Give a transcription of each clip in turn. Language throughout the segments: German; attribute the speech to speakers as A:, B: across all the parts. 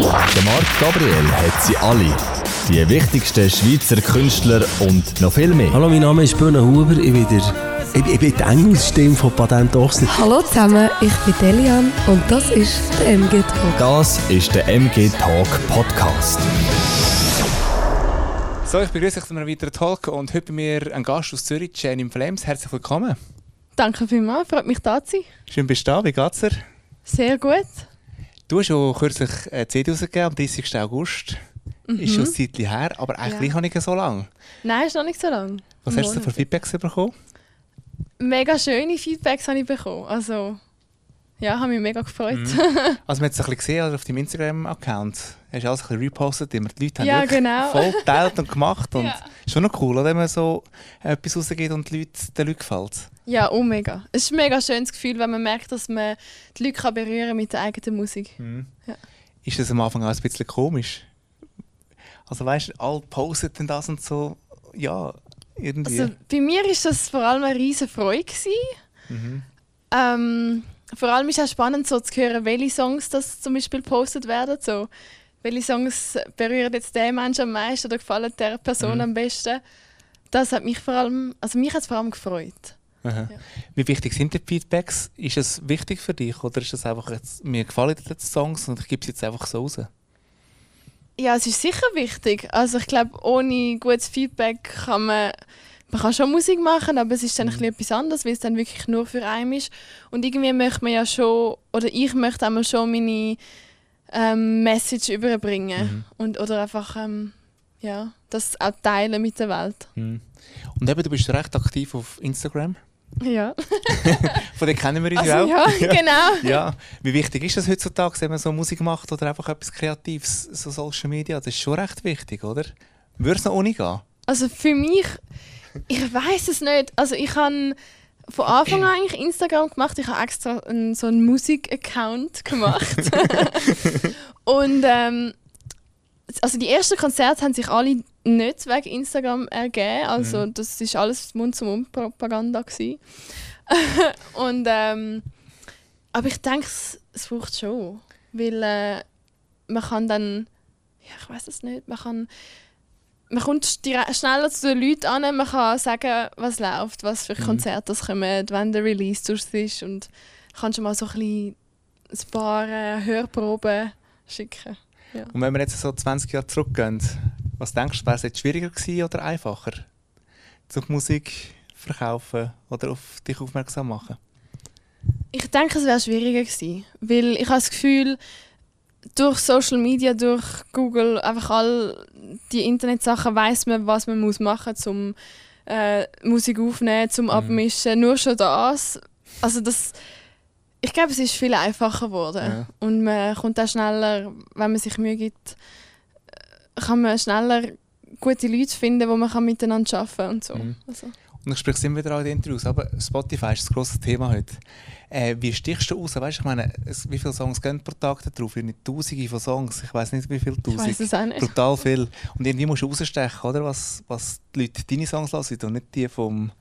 A: Der Marc Gabriel hat sie alle. Die wichtigsten Schweizer Künstler und noch viel mehr.
B: Hallo, mein Name ist Böhne Huber. Ich bin, der, ich, ich bin die Engelsstimme von Patent Ochsen.
C: Hallo zusammen, ich bin Delian und das ist der MG Talk.
A: Das ist der MG Talk Podcast.
D: So, ich begrüße euch zu einem weiteren Talk und heute bei mir ein Gast aus Zürich, Jenny Flames. Herzlich willkommen.
E: Danke vielmals, freut mich da zu sein.
D: Schön bist du da, wie geht's dir?
E: Sehr gut.
D: Du hast schon kürzlich eine CD rausgegeben, am 30. August. Ist schon ein Zeitchen her, aber eigentlich
E: Ja.
D: nicht so lange.
E: Nein, ist noch nicht so lange.
D: Was
E: Ein
D: hast du für. Feedbacks bekommen?
E: Mega schöne Feedbacks habe ich bekommen. Also, ja, habe mich mega gefreut.
D: Mhm. Also, man hat es ein bisschen gesehen also auf deinem Instagram-Account. Hast du alles ein bisschen repostet, immer die Leute haben
E: Ja, genau.
D: voll geteilt und gemacht. Und
E: Ja.
D: ist schon noch cool, oder, wenn man so etwas rausgeht und die Leute, den Leuten gefällt.
E: Ja, oh mega. Es ist ein mega schönes Gefühl, wenn man merkt, dass man die Leute kann berühren kann mit der eigenen Musik. Ja.
D: Ist das am Anfang auch ein bisschen komisch? Also weißt du, alle posten das und so. Ja, irgendwie.
E: Also, bei mir war das vor allem eine riesige Freude. Gewesen.
D: Mhm.
E: Ähm, vor allem ist es auch spannend, so zu hören, welche Songs das zum Beispiel gepostet werden. So, welche Songs berühren jetzt den Menschen am meisten oder gefallen der Person
D: Mhm.
E: am besten. Das hat mich vor allem, also mich hat es vor allem gefreut. Ja.
D: Wie wichtig sind die Feedbacks? Ist es wichtig für dich oder ist das einfach jetzt, mir gefallen die Songs und ich gebe sie jetzt einfach so raus?
E: Ja, es ist sicher wichtig. Also ich glaube, ohne gutes Feedback kann man, man kann schon Musik machen, aber es ist dann bisschen etwas anderes, weil es dann wirklich nur für einen ist. Und irgendwie möchte man ja schon, oder ich möchte einmal schon meine ähm, Message überbringen und oder einfach ähm, ja, das auch teilen mit der Welt.
D: Mhm. Und eben, du bist recht aktiv auf Instagram.
E: Ja,
D: Von dem kennen wir uns
E: also,
D: ja auch.
E: ja genau.
D: Ja. Wie wichtig ist das heutzutage, wenn man so Musik macht oder einfach etwas Kreatives, so Social Media? Das ist schon recht wichtig, oder? Würde es noch ohne gehen?
E: Also für mich, ich weiß es nicht. Also ich habe von Anfang an eigentlich Instagram gemacht. Ich habe extra einen, so einen Musik-Account gemacht. Und ähm, also die ersten Konzerte haben sich alle nicht wegen Instagram ergeben. Also das ist alles Mund-zu-Mund-Propaganda. Und ähm, aber ich denke, es, es braucht schon, weil äh, man kann dann, ja ich weiß es nicht, man kann man kommt schneller zu den Leuten an, man kann sagen, was läuft, was für Konzerte das kommen, wann der Release durch ist und kann schon mal so ein, bisschen ein paar äh, Hörproben schicken.
D: Und wenn wir jetzt so 20 Jahre zurückgehen, was denkst du, wäre es jetzt schwieriger gewesen oder einfacher? Zur Musik verkaufen oder auf dich aufmerksam machen?
E: Ich denke, es wäre schwieriger gewesen, weil ich habe das Gefühl, durch Social Media, durch Google, einfach all die Internetsachen weiß man, was man muss machen muss, um äh, Musik aufnehmen, zum abmischen. Nur schon das. Also das, ich glaube, es ist viel einfacher geworden
D: Ja.
E: und man kommt auch schneller, wenn man sich Mühe gibt, äh, kann man schneller gute Leute finden, wo man kann miteinander arbeiten kann und so.
D: Mhm.
E: Also.
D: Und ich spreche es immer wieder an in den Interviews, aber Spotify ist das grosse Thema heute. Äh, wie stichst du raus? Weißt, ich meine, wie viele Songs gehen pro Tag da drauf? Nicht Tausende von Songs. Ich weiß nicht, wie viele
E: Ich
D: Tausend.
E: weiß es auch nicht.
D: Brutal viel. Und irgendwie musst du rausstechen, oder? Was, was die Leute deine Songs hören und nicht die vom,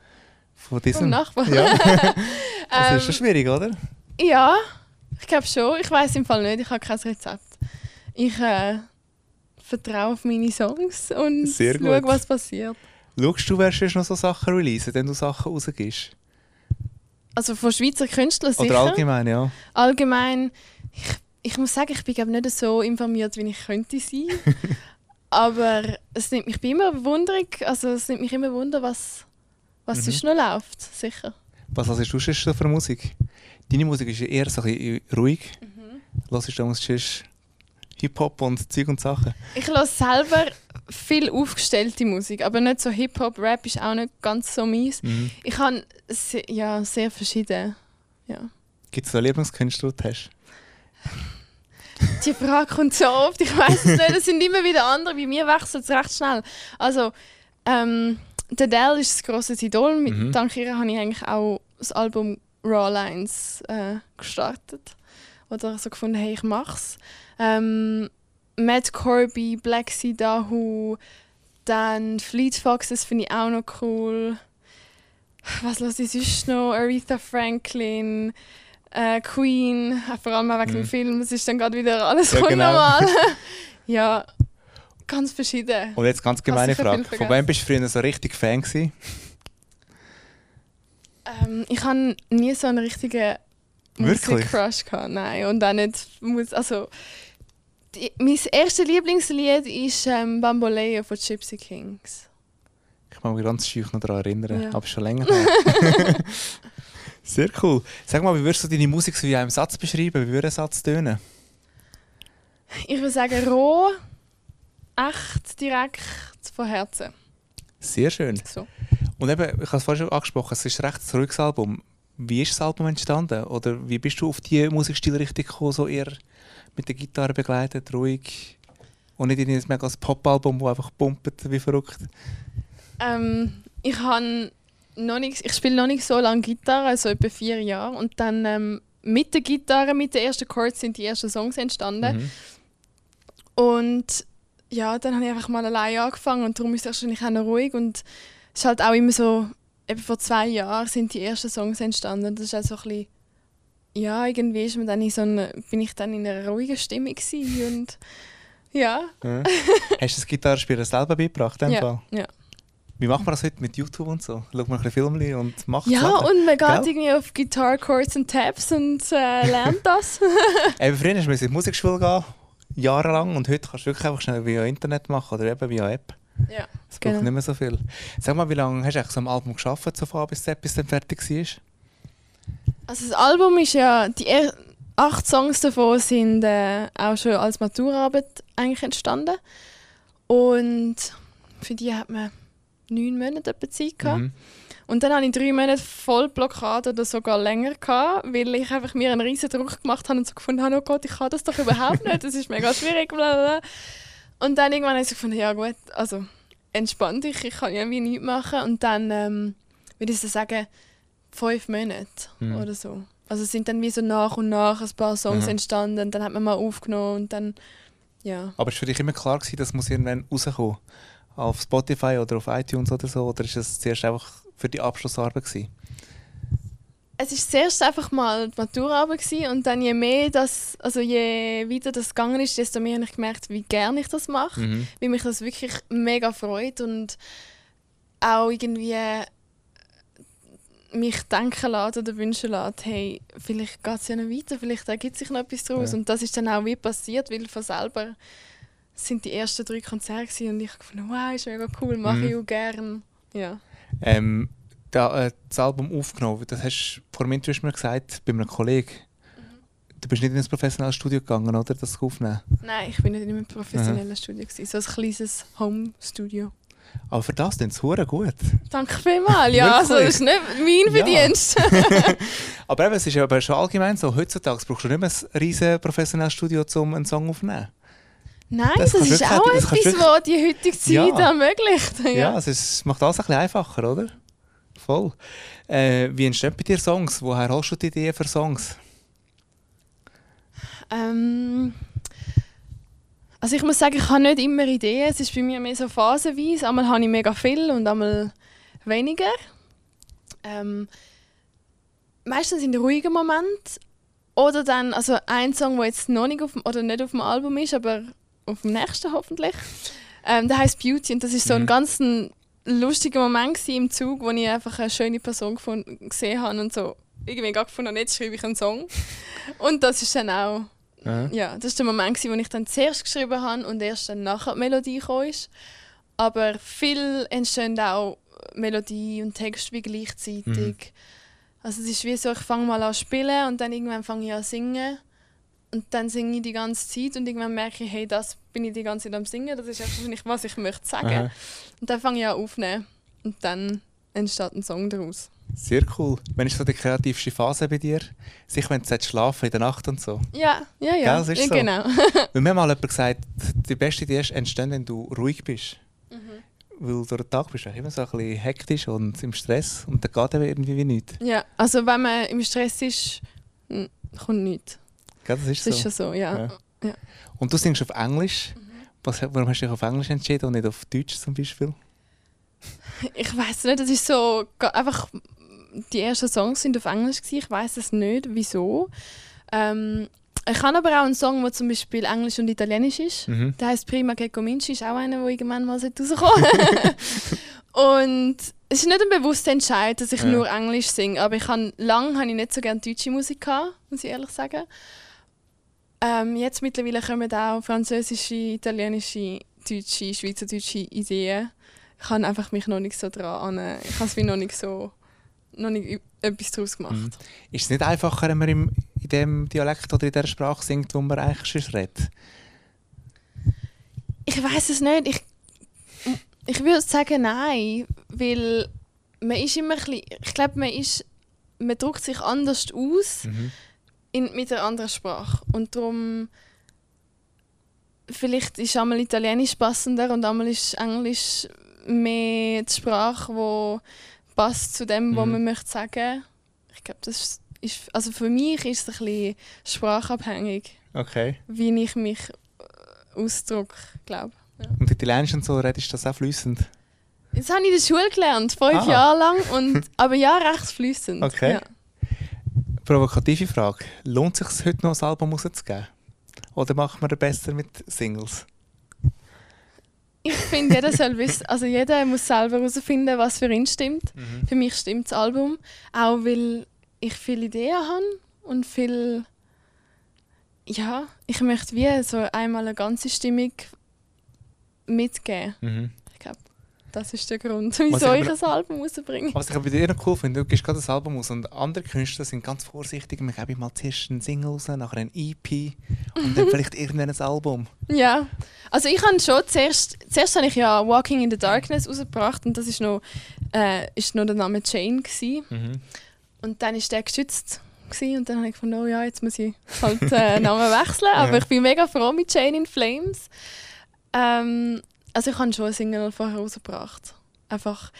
D: von diesem.
E: Vom Nachbar.
D: Ja. das
E: Ähm,
D: ist schon schwierig, oder?
E: Ja, ich glaube schon. Ich weiß im Fall nicht. Ich habe kein Rezept. Ich äh, vertraue auf meine Songs und schaue, was passiert.
D: Schaust du, wer noch so Sachen releasen, wenn du Sachen rausgibst?
E: Also von Schweizer Künstlern sicher.
D: Oder allgemein, ja.
E: Allgemein, ich, ich muss sagen, ich bin glaub, nicht so informiert, wie ich könnte sein. Aber es nimmt mich immer bewunderig, also es nimmt mich immer wunder, was, was
D: Mhm.
E: sonst noch läuft, sicher.
D: Was hörst du sonst so für Musik? Deine Musik ist eher so ein bisschen ruhig.
E: Mhm.
D: Hörst du damals Hip-Hop und Zeug und Sachen?
E: Ich höre selber viel aufgestellte Musik, aber nicht so Hip-Hop, Rap ist auch nicht ganz so meins.
D: Mhm.
E: Ich habe se ja, sehr verschiedene. Ja.
D: Gibt es da Lieblingskünstler, die du hast?
E: Die Frage kommt so oft, ich weiß es nicht. Es sind immer wieder andere. Bei mir wechselt es recht schnell. Also, ähm, der Dell ist das grosse Idol. Mit,
D: Mhm.
E: Dank ihr habe ich eigentlich auch das Album Raw Lines äh, gestartet. Oder so gefunden, hey, ich mach's. Ähm, Matt Corby, Black Sea Dahu, dann Fleet Foxes finde ich auch noch cool. Was los ich sonst noch? Aretha Franklin. äh, Queen, äh, vor allem auch wegen dem
D: Mhm.
E: Film. Es ist dann gerade wieder alles
D: Ja, genau.
E: normal. ja, ganz verschieden.
D: Und jetzt ganz gemeine Frage. Von wem bist du früher so richtig Fan gewesen?
E: Ähm, ich habe nie so einen richtigen? Musik-Crush gehabt, nein. Und auch nicht, also, die, mein erstes Lieblingslied ist ähm, Bamboleo von Gypsy Kings.
D: Ich kann mich ganz schüch noch daran erinnern,
E: Ja.
D: aber schon länger her. Sehr cool. Sag mal, wie würdest du deine Musik so in einem Satz beschreiben? Wie würde ein Satz tönen?
E: Ich würde sagen, roh, echt, direkt von Herzen.
D: Sehr schön.
E: So.
D: Und eben, ich habe es vorhin schon angesprochen, es ist ein recht ruhiges Album. Wie ist das Album entstanden? Oder wie bist du auf die Musikstilrichtung gekommen, so eher mit der Gitarre begleitet, ruhig? Und nicht in ein mega Pop-Album, das einfach pumpt wie verrückt?
E: Ähm, ich han noch nicht, ich spiele noch nicht so lange Gitarre, also etwa vier Jahre. Und dann ähm, mit der Gitarre, mit den ersten Chords sind die ersten Songs entstanden.
D: Mhm.
E: Und ja, dann habe ich einfach mal allein angefangen und darum ist es wahrscheinlich auch noch ruhig. Und es ist halt auch immer so, eben vor zwei Jahren sind die ersten Songs entstanden. Und das ist auch so ein bisschen, ja, irgendwie ist man dann in so einer, bin ich dann in einer ruhigen Stimmung und ja.
D: Ja. Hast du das Gitarrespielen selber beigebracht? in dem
E: Ja,
D: Fall?
E: ja.
D: Wie macht man das heute mit YouTube und so? Schaut man ein bisschen Filmchen und macht
E: Ja,
D: Sachen?
E: und man geht irgendwie auf Guitar Chords und Tabs und äh, lernt das.
D: Eben, früher musste man in die Musikschule gehen, jahrelang, und heute kannst du wirklich einfach schnell via Internet machen oder eben via App.
E: ja.
D: Es braucht
E: Genau.
D: nicht mehr so viel. Sag mal, wie lange hast du eigentlich so am Album geschafft, so von bis Z, bis es dann fertig war?
E: Also das Album ist ja, die acht Songs davon sind äh, auch schon als Maturaarbeit eigentlich entstanden. Und für die hat man neun Monate etwa Zeit gehabt.
D: Mhm.
E: Und dann hatte ich drei Monate voll Blockade oder sogar länger, gehabt, weil ich einfach mir einen riesen Druck gemacht habe und so gefunden habe, oh Gott, ich kann das doch überhaupt nicht, das ist mega schwierig, bla bla. bla. Und dann irgendwann habe ich so gefunden, ja gut, also entspann dich, ich kann irgendwie nichts machen. Und dann ähm, würde ich so sagen, fünf Monate
D: Mhm.
E: oder so. Also es sind dann wie so nach und nach ein paar Songs
D: Mhm.
E: entstanden, und dann hat man mal aufgenommen und dann, ja.
D: Aber ist für dich immer klar gewesen, das muss irgendwann rauskommen? Auf Spotify oder auf iTunes oder so? Oder ist das zuerst einfach für die Abschlussarbeit gewesen?
E: Es ist zuerst einfach mal die Maturaarbeit gewesen und dann je mehr das, also je weiter das gegangen ist, desto mehr habe ich gemerkt, wie gerne ich das mache,
D: Mhm.
E: wie mich das wirklich mega freut und auch irgendwie mich denken lässt oder wünschen lässt, hey, vielleicht geht es ja noch weiter, vielleicht ergibt sich noch etwas daraus.
D: Ja.
E: Und das ist dann auch wie passiert, weil von selber sind die ersten drei Konzerte und ich habe gefunden, wow, ist mega cool, mache
D: Mhm.
E: ich auch gern. Ja.
D: Ähm, äh, das Album aufgenommen, das hast du vor dem hast du mir gesagt, bei einem Kollegen. Du bist nicht in ein professionelles Studio gegangen, oder? Das aufnehmen.
E: Nein, ich bin nicht in einem professionellen Studio. Gewesen, so ein kleines Home-Studio.
D: Aber für das klingt es gut.
E: Danke vielmals. Ja, also das ist nicht mein
D: Ja.
E: Verdienst.
D: Aber eben, es ist ja aber schon allgemein so, heutzutage brauchst du nicht mehr ein riesen professionelles Studio, um einen Song aufzunehmen.
E: Nein,
D: Das
E: das, ist auch etwas, was die heutige Zeit
D: Ja.
E: ermöglicht.
D: Ja,
E: Ja.
D: es ist, macht alles ein bisschen einfacher, oder? Voll. Äh, wie entstehen bei dir Songs? Woher holst du die Ideen für Songs?
E: Ähm, also ich muss sagen, ich habe nicht immer Ideen. Es ist bei mir mehr so phasenweise. Einmal habe ich mega viel und einmal weniger. Ähm, meistens in ruhigen Momenten. Oder dann, also ein Song, der jetzt noch nicht auf dem, oder nicht auf dem Album ist, aber auf dem nächsten hoffentlich. Ähm, der heißt Beauty und das ist so
D: Mhm.
E: ein ganz ein lustiger Moment im Zug, wo ich einfach eine schöne Person gefunden, gesehen habe und so irgendwie gar gefunden jetzt schreibe ich einen Song. Und das ist dann auch
D: Ja.
E: ja, das war der Moment, gewesen, wo ich dann zuerst geschrieben habe und erst dann nachher die Melodie ist. Aber viel entstehen auch Melodie und Text wie gleichzeitig.
D: Mhm.
E: Also es ist wie so, ich fange mal an zu spielen und dann irgendwann fange ich an zu singen. Und dann singe ich die ganze Zeit und irgendwann merke ich, hey, das bin ich die ganze Zeit am Singen, das ist einfach nicht, was ich möchte sagen.
D: Aha.
E: Und dann fange ich an aufzunehmen und dann entsteht ein Song daraus.
D: Sehr cool. Wann ist so die kreativste Phase bei dir? Sicher, wenn du schlafen in der Nacht und so.
E: Ja, ja, ja.
D: Gell, das ist
E: ja
D: so.
E: genau.
D: Weil mir mal jemand gesagt, die beste Idee entsteht, wenn du ruhig bist.
E: Mhm.
D: Weil durch den Tag bist du immer so ein bisschen hektisch und im Stress und dann geht eben irgendwie wie nichts.
E: Ja, also wenn man im Stress ist, mm, kommt nichts.
D: Gell, das ist
E: Das
D: so.
E: ist schon so, ja.
D: Ja. Und du singst auf Englisch.
E: Mhm.
D: Was, warum hast du dich auf Englisch entschieden und nicht auf Deutsch zum Beispiel?
E: Ich weiß nicht, das ist so einfach die ersten Songs sind auf Englisch gewesen. Ich weiß es nicht, wieso. Ähm, ich habe aber auch einen Song, der zum Beispiel Englisch und Italienisch ist.
D: Mhm.
E: Der heißt Prima che cominci, ist auch einer, der irgendwann mal rauskommen Und es ist nicht ein bewusster Entscheid, dass ich
D: Ja.
E: nur Englisch singe, aber ich habe lange habe ich nicht so gerne deutsche Musik gehabt, muss ich ehrlich sagen. Ähm, jetzt mittlerweile kommen auch französische, italienische, deutsche, schweizerdeutsche Ideen. Ich habe einfach mich noch nicht so dran, an- ich habe es noch nicht so, noch nicht etwas daraus gemacht.
D: Mhm. Ist es nicht einfacher, wenn man im, in dem Dialekt oder in der Sprache singt, wo man eigentlich schon redet?
E: Ich weiß es nicht. Ich, ich würde sagen nein, weil man ist immer ein bisschen, ich glaube, man ist, man drückt sich anders aus
D: Mhm.
E: In, mit einer anderen Sprache und darum vielleicht ist einmal Italienisch passender und einmal ist Englisch mehr die Sprache, wo passt zu dem, was
D: Mhm.
E: man möchte sagen. Ich glaube, das ist, also für mich ist es ein bisschen sprachabhängig,
D: Okay.
E: wie ich mich äh, ausdrücke, glaube.
D: Und Italienisch und so redest du das auch fließend?
E: Das habe ich in der Schule gelernt, fünf
D: Ah.
E: Jahre lang. Und, aber ja, recht fließend.
D: Okay.
E: Ja.
D: Provokative Frage. Lohnt es sich heute noch ein Album rauszugeben? Oder macht man es besser mit Singles?
E: Ich finde, jeder soll wissen, also jeder muss selber herausfinden, was für ihn stimmt.
D: Mhm.
E: Für mich stimmt das Album, auch weil ich viele Ideen habe und viel, ja, ich möchte wie so einmal eine ganze Stimmung mitgeben.
D: Mhm.
E: Das ist der Grund, wieso
D: ich
E: ich ein Album rausbringe.
D: Was ich bei dir noch cool finde, du gibst gerade ein Album aus und andere Künstler sind ganz vorsichtig. Wir geben mal zuerst einen Single raus, nachher ein EP und dann vielleicht irgendwann ein Album.
E: Ja, also ich habe schon zuerst, zuerst habe ich ja Walking in the Darkness rausgebracht und das ist noch, äh, ist noch der Name Jane gewesen.
D: Mhm.
E: und dann ist der geschützt und dann habe ich gefunden, oh ja, jetzt muss ich halt äh, Namen wechseln, aber
D: Ja.
E: ich bin mega froh mit Jane in Flames. Ähm, also ich habe schon eine Single vorher rausgebracht. Einfach,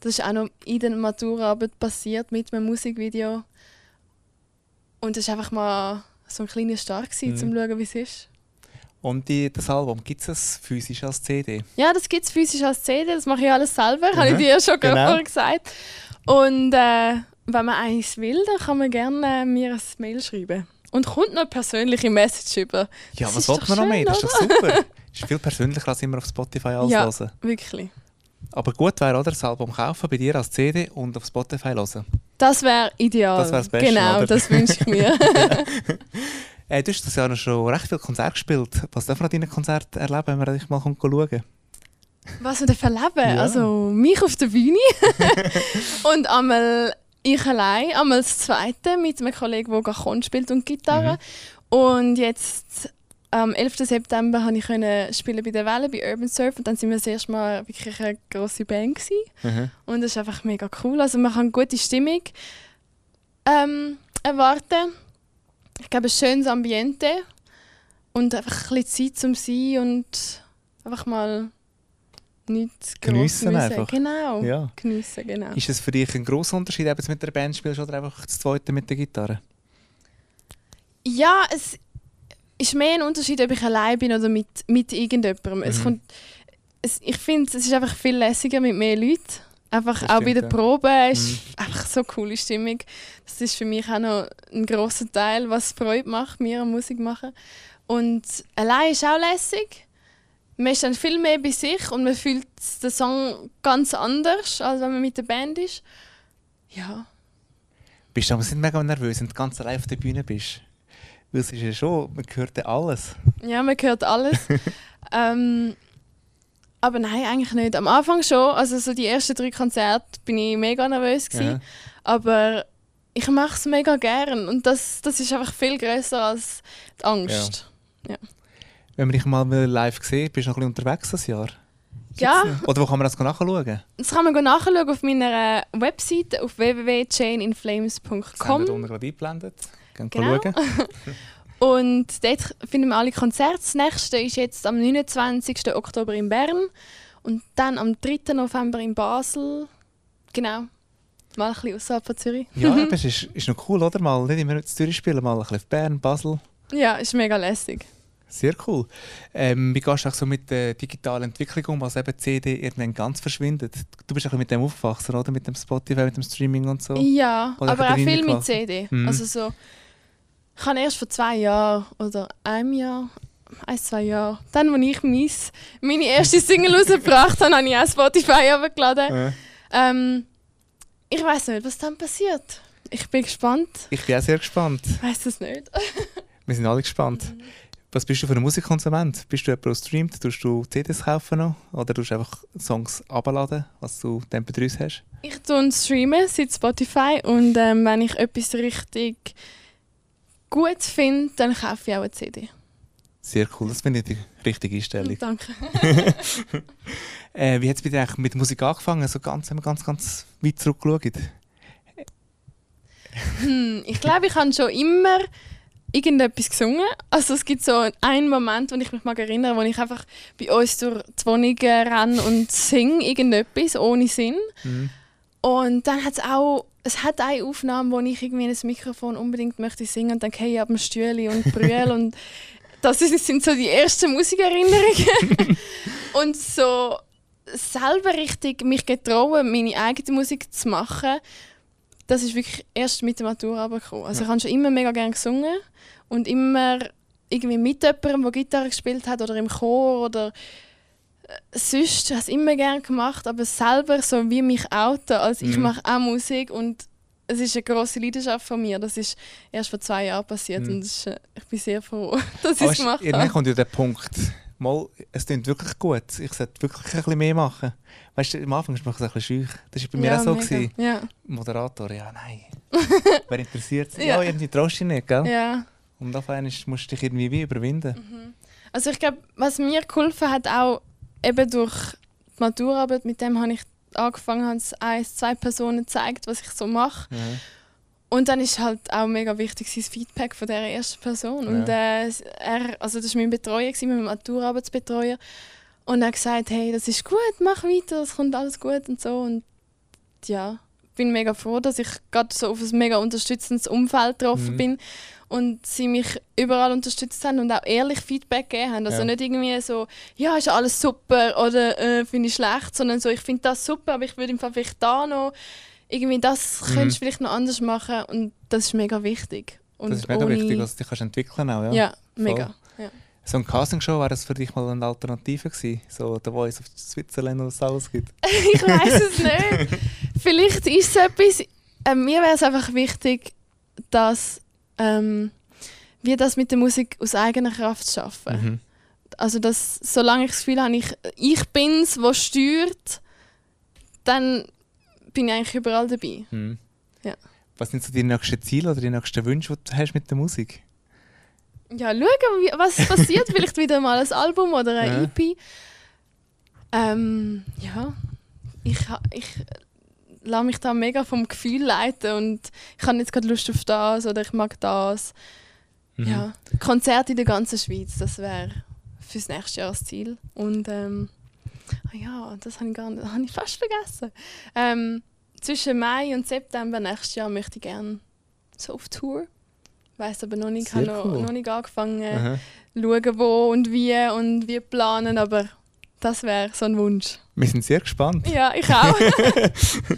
E: das ist auch noch in der Maturaarbeit passiert mit einem Musikvideo und das war einfach mal so ein kleiner Start gewesen,
D: Mhm.
E: um zu schauen, wie es ist.
D: Und die, das Album, gibt es physisch als CD?
E: Ja, das gibt es physisch als CD, das mache ich alles selber, habe ich
D: Mhm.
E: dir ja schon
D: Genau.
E: vorher gesagt. Und äh, wenn man eins will, dann kann man gerne äh, mir ein Mail schreiben. Und kommt noch eine persönliche Message über.
D: Ja,
E: Das
D: was
E: doch
D: man noch mehr? Das ist doch super. ist viel persönlicher als immer auf Spotify alles
E: Ja.
D: hören.
E: Wirklich.
D: Aber gut wäre, oder? Das Album kaufen bei dir als CD und auf Spotify hören.
E: Das wäre ideal.
D: Das wär das Beste,
E: Genau,
D: oder?
E: das wünsche ich mir.
D: Äh, du hast das Jahr noch schon recht viel Konzert gespielt. Was darf man an deinen Konzerten erleben, wenn man dich mal schauen
E: Was wir da verleben?
D: Ja.
E: Also mich auf der Bühne und einmal ich allein, einmal das zweite mit einem Kollegen, der Cajon spielt und Gitarre.
D: Mhm.
E: Und jetzt am 11. September konnte ich können spielen bei der Welle, bei Urban Surf und dann sind wir das erste Mal wirklich eine grosse Band gewesen.
D: Mhm.
E: und das ist einfach mega cool. Also man kann gute Stimmung ähm, erwarten. Ich glaube ein schönes Ambiente und einfach ein bisschen Zeit zum Sein und einfach mal nichts
D: Geniessen einfach.
E: Genau,
D: Ja.
E: geniessen, genau.
D: Ist es für dich ein grosser Unterschied, ob du mit der Band spielst oder einfach das zweite mit der Gitarre?
E: Ja, es ist mehr ein Unterschied, ob ich allein bin oder mit, mit irgendjemandem. Es
D: Mhm.
E: kommt, es, ich finde, es ist einfach viel lässiger mit mehr Leuten. Einfach
D: Das
E: auch
D: stimmt,
E: bei der
D: ja.
E: Probe ist
D: Mhm.
E: einfach so eine coole Stimmung. Das ist für mich auch noch ein grosser Teil, was Freude macht, mir Musik machen. Und allein ist auch lässig. Man ist dann viel mehr bei sich und man fühlt den Song ganz anders, als wenn man mit der Band ist. Ja.
D: Bist du aber nicht mega nervös, wenn du ganz allein auf der Bühne bist? Weil es ist ja schon, man hört ja alles.
E: Ja, man hört alles. ähm, aber nein, eigentlich nicht. Am Anfang schon. Also so die ersten drei Konzerte bin ich mega nervös gewesen.
D: Ja.
E: Aber ich mache es mega gern und das, das ist einfach viel größer als die Angst.
D: Wenn man dich mal live sieht, bist du noch ein bisschen unterwegs das Jahr?
E: Ja,
D: Oder wo kann man das nachschauen?
E: das kann man nachschauen auf meiner Webseite auf
D: Das haben wir unten gerade eingeblendet. Gehen
E: Genau.
D: schauen.
E: und dort finden wir alle Konzerte. Das nächste ist jetzt am 29. Oktober in Bern und dann am 3. November in Basel. Genau. Mal ein bisschen außerhalb von Zürich.
D: Ja, aber es ist, ist noch cool, oder? Mal nicht immer in Zürich spielen, mal ein bisschen auf Bern, Basel.
E: Ja, ist mega lässig.
D: Sehr cool. Ähm, wie gehst du auch so mit der digitalen Entwicklung um, was eben CD irgendwann ganz verschwindet? Du bist auch mit dem aufgewachsen, oder? Mit dem Spotify, mit dem Streaming und so.
E: Ja,
D: Oder
E: aber auch viel mit? CD.
D: Mhm.
E: Also so, ich habe erst vor zwei Jahren oder einem Jahr, ein, zwei Jahren, dann, als ich mis, meine erste Single rausgebracht habe, habe ich auch Spotify runtergeladen.
D: Äh,
E: Ähm, ich weiß nicht, was dann passiert. Ich bin gespannt.
D: ich bin auch sehr gespannt.
E: Ich weiß es nicht.
D: Wir sind alle gespannt.
E: Mhm.
D: Was bist du für ein Musikkonsument? Bist du jemand, der streamt? Tust du CDs kaufen noch? Oder tust du einfach Songs abladen, was du dann bei uns hast?
E: Ich tue streamen seit Spotify und ähm, wenn ich etwas richtig gut finde, dann kaufe ich auch eine CD.
D: Sehr cool, das finde ich die richtige Einstellung.
E: Danke.
D: Äh, wie hat es bei dir eigentlich mit Musik angefangen? So ganz, wenn wir ganz, ganz weit zurückgeschaut.
E: Hm, ich glaube, ich habe schon immer irgendetwas gesungen. Also es gibt so einen Moment, wo ich mich mag erinnere, wo ich einfach bei uns durch die Wohnung äh, renne und singe irgendetwas ohne Sinn.
D: Mhm.
E: Und dann hat es auch, es hat eine Aufnahme, wo ich irgendwie in das Mikrofon unbedingt möchte singen und dann gehe ich ab dem Stühle und brülle und das ist, sind so die ersten Musikerinnerungen. und so selber richtig mich getrauen, meine eigene Musik zu machen, das ist wirklich erst mit der Matura gekommen. Also ich habe schon immer mega gerne gesungen und immer irgendwie mit jemandem, der Gitarre gespielt hat oder im Chor oder äh, sonst habe ich es immer gerne gemacht, aber selber so wie mich outen, als ich
D: Mhm.
E: mache auch Musik und es ist eine große Leidenschaft von mir. Das ist erst vor zwei Jahren passiert
D: Mhm.
E: und ist, äh, ich bin sehr froh, dass ich es gemacht
D: irgendwann
E: habe.
D: kommt ja der Punkt, mal, es klingt wirklich gut. Ich sollte wirklich ein bisschen mehr machen. Weißt du, am Anfang ist man ein bisschen schüch. Das war bei mir auch so. Gewesen.
E: Ja,
D: Moderator, ja, nein. Wer interessiert sich?
E: Ja.
D: Ja, irgendwie traust du dich nicht, gell?
E: ja.
D: Und auf einmal musst du dich irgendwie wie überwinden.
E: Also ich glaube, was mir geholfen hat, auch eben durch die Maturarbeit, mit dem habe ich angefangen, haben es eins, zwei Personen gezeigt, was ich so mache.
D: Ja.
E: Und dann ist halt auch mega wichtig das Feedback von der ersten Person. Und äh, er, also das war mein Betreuer, gewesen, mein Maturarbeitsbetreuer. Und er hat gesagt, hey, das ist gut, mach weiter, es kommt alles gut und so. Und ja, bin mega froh, dass ich gerade so auf ein mega unterstützendes Umfeld getroffen
D: Mhm.
E: bin und sie mich überall unterstützt haben und auch ehrlich Feedback gegeben haben. Also
D: Ja.
E: nicht irgendwie so, ja, ist alles super oder äh, finde ich schlecht, sondern so, ich finde das super, aber ich würde im Fall vielleicht da noch irgendwie das
D: Mhm.
E: könntest du vielleicht noch anders machen und das ist mega wichtig. Und
D: Das ist mega wichtig, dass du dich entwickeln auch, ja.
E: Ja, mega. Ja.
D: So ein Castingshow wäre das für dich mal eine Alternative gewesen? So The Voice of Switzerland, was es alles gibt.
E: ich weiß es nicht. Vielleicht ist es etwas. Äh, mir wäre es einfach wichtig, dass ähm, wir das mit der Musik aus eigener Kraft schaffen.
D: Mhm.
E: Also dass, solange ich das Gefühl habe, ich, ich bin es, was steuert, dann bin ich eigentlich überall dabei.
D: Mhm.
E: Ja.
D: Was sind so die nächsten Ziele oder die nächsten Wünsche, die du hast mit der Musik?
E: Ja, schauen, was passiert. Vielleicht wieder mal ein Album oder ein
D: Ja.
E: EP. Ähm, ja, ich, ich lasse mich da mega vom Gefühl leiten und ich habe jetzt gerade Lust auf das oder ich mag das.
D: Mhm.
E: Ja, Konzerte in der ganzen Schweiz, das wäre fürs nächste Jahr das Ziel. Und ähm, ah ja, das habe ich, gar nicht, habe ich fast vergessen. Ähm, zwischen Mai und September nächstes Jahr möchte ich gerne so auf Tour. Weiß aber noch nicht,
D: Sehr
E: habe noch,
D: cool.
E: noch nicht angefangen,
D: Aha.
E: schauen wo und wie und wie planen, aber das wäre so ein Wunsch.
D: Wir sind sehr gespannt.
E: Ja, ich auch.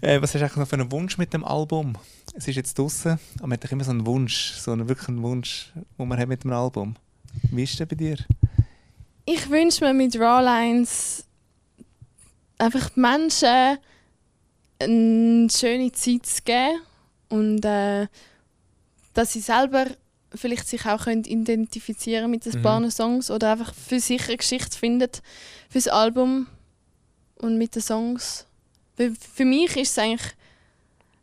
D: Äh, was hast du eigentlich noch für einen Wunsch mit dem Album? Es ist jetzt draußen, aber man hat immer so einen Wunsch, so einen wirklichen Wunsch, den man hat mit dem Album. Wie ist der bei dir?
E: Ich wünsche mir mit Rawlines einfach die Menschen eine schöne Zeit zu geben und äh, dass sie selber vielleicht sich auch können identifizieren mit ein
D: Mhm.
E: paar Songs oder einfach für sich eine Geschichte findet fürs Album und mit den Songs. Weil für mich ist es eigentlich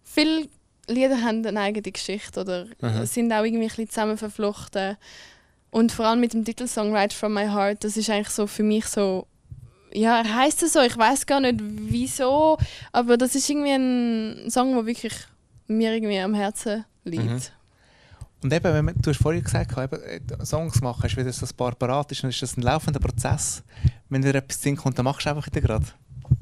E: viele Lieder haben eine eigene Geschichte oder
D: Aha.
E: sind auch irgendwie ein bisschen zusammen verflochten. Und vor allem mit dem Titelsong Right From My Heart, das ist eigentlich so für mich so, ja, er heißt es so, ich weiß gar nicht wieso, aber das ist irgendwie ein Song, der wirklich mir irgendwie am Herzen liegt.
D: Mhm. Und eben, wenn man, du hast vorhin gesagt, eben, äh, Songs machen, ist ein paar parat ist, dann ist das ein laufender Prozess. Wenn dir etwas Sinn kommt, dann machst du einfach wieder gerade.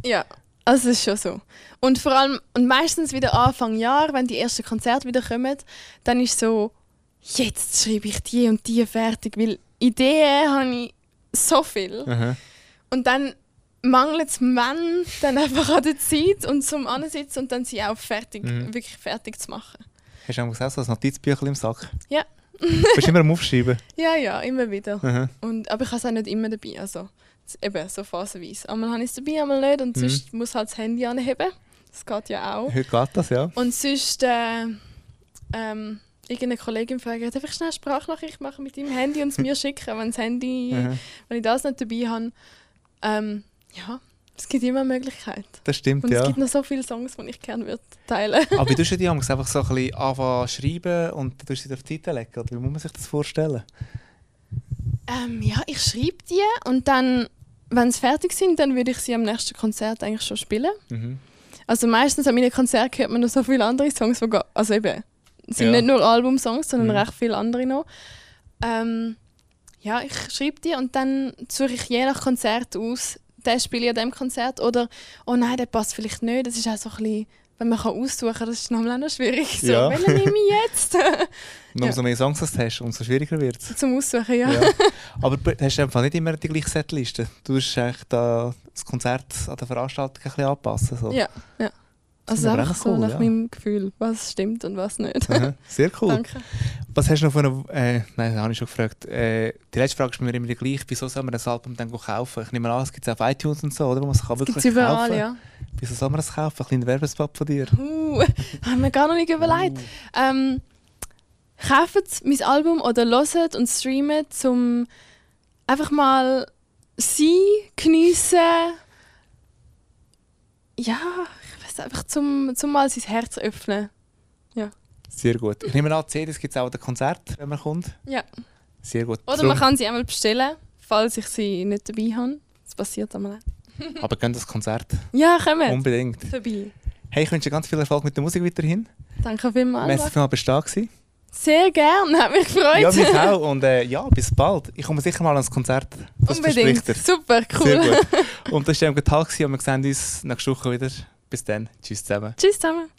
E: Ja, also es ist schon so. Und vor allem, und meistens wieder Anfang Jahr, wenn die ersten Konzerte wieder kommen, dann ist so, jetzt schreibe ich die und die fertig, weil Ideen habe ich so viel.
D: Aha.
E: Und dann mangelt es Mann dann einfach an der Zeit und zum Ansitzen und dann sie auch fertig,
D: Mhm.
E: wirklich fertig zu machen.
D: Hast du auch so ein Notizbüchlein im Sack?
E: Ja.
D: Bist du immer am Aufschreiben?
E: Ja, ja, immer wieder.
D: Aha.
E: Und, aber ich habe es auch nicht immer dabei. Also eben so phasenweise. Einmal habe ich es dabei, einmal nicht. Und
D: Mhm.
E: sonst muss halt das Handy anheben. Das geht ja auch.
D: Heute geht das, ja.
E: Und sonst äh, ähm, irgendeine Kollegin fragt, darf ich schnell eine Sprachnachricht machen mit deinem Handy und es mir schicken, wenn das Handy, wenn ich das nicht dabei habe. Ähm, ja, es gibt immer eine Möglichkeit.
D: Das stimmt,
E: Und
D: ja.
E: es gibt noch so viele Songs, die ich gerne würde teilen.
D: Aber wie tust du die einfach so ein bisschen anfangen schreiben und dann tust du sie auf die Seite legen? Oder wie muss man sich das vorstellen?
E: Ähm, ja, ich schreibe die und dann, wenn sie fertig sind, dann würde ich sie am nächsten Konzert eigentlich schon spielen.
D: Mhm.
E: Also meistens an meinen Konzerten hört man noch so viele andere Songs, die also eben, sind
D: Ja.
E: nicht nur Albumsongs, sondern
D: Mhm.
E: recht viele andere noch. Ähm, ja, ich schreibe die und dann suche ich je nach Konzert aus, den spiele ich an diesem Konzert oder oh nein, der passt vielleicht nicht. Das ist auch so ein bisschen, wenn man kann aussuchen kann, das ist nochmal noch schwierig. So,
D: Ja.
E: welchen nehme ich jetzt?
D: Und umso mehr Songs du hast, umso schwieriger wird es.
E: Zum Aussuchen, ja.
D: Ja. Aber du hast einfach nicht immer die gleiche Setliste. Du musst eigentlich da das Konzert an der Veranstaltung ein bisschen anpassen. So.
E: Ja, ja.
D: Das
E: Also
D: ist aber
E: einfach
D: auch
E: so
D: cool,
E: nach
D: ja.
E: meinem Gefühl, was stimmt und was nicht.
D: Aha, Sehr cool.
E: Danke.
D: Was hast du noch von einer. Äh, nein, das habe ich schon gefragt. Äh, die letzte Frage ist mir immer die gleiche. Wieso soll man das Album dann kaufen? Ich nehme an, es gibt es auf iTunes und so, oder? Man es kann
E: Das
D: wirklich
E: gibt es überall,
D: kaufen.
E: ja.
D: Wieso soll man das kaufen? Ein kleiner Werbespot von dir.
E: Uh, haben wir gar noch nicht überlegt. Ähm, kauft mein Album oder hört und streamt, um einfach mal sie geniessen. Ja, einfach, zum, zum mal sein Herz öffnen.
D: Sehr gut. Ich nehme an, CDs gibt es auch an den Konzert, wenn man kommt.
E: Ja.
D: Sehr gut.
E: Oder
D: Drum-
E: man kann sie einmal bestellen, falls ich sie nicht dabei habe. Das passiert einmal auch.
D: Aber gehen das Konzert.
E: Ja, kommen.
D: Unbedingt.
E: Vorbei.
D: Hey, ich wünsche dir ganz viel Erfolg mit der Musik weiterhin.
E: Danke vielmals.
D: Merci für mal bestehen gewesen.
E: Sehr gerne, hat mich gefreut.
D: Ja, mich auch. Und äh, ja, bis bald. Ich komme sicher mal ans Konzert. Das
E: Unbedingt.
D: er.
E: Super, cool.
D: Sehr gut. Und das war der Tag und wir sehen uns nächste Woche wieder. Bis dann. Tschüss zusammen.
E: Tschüss zusammen.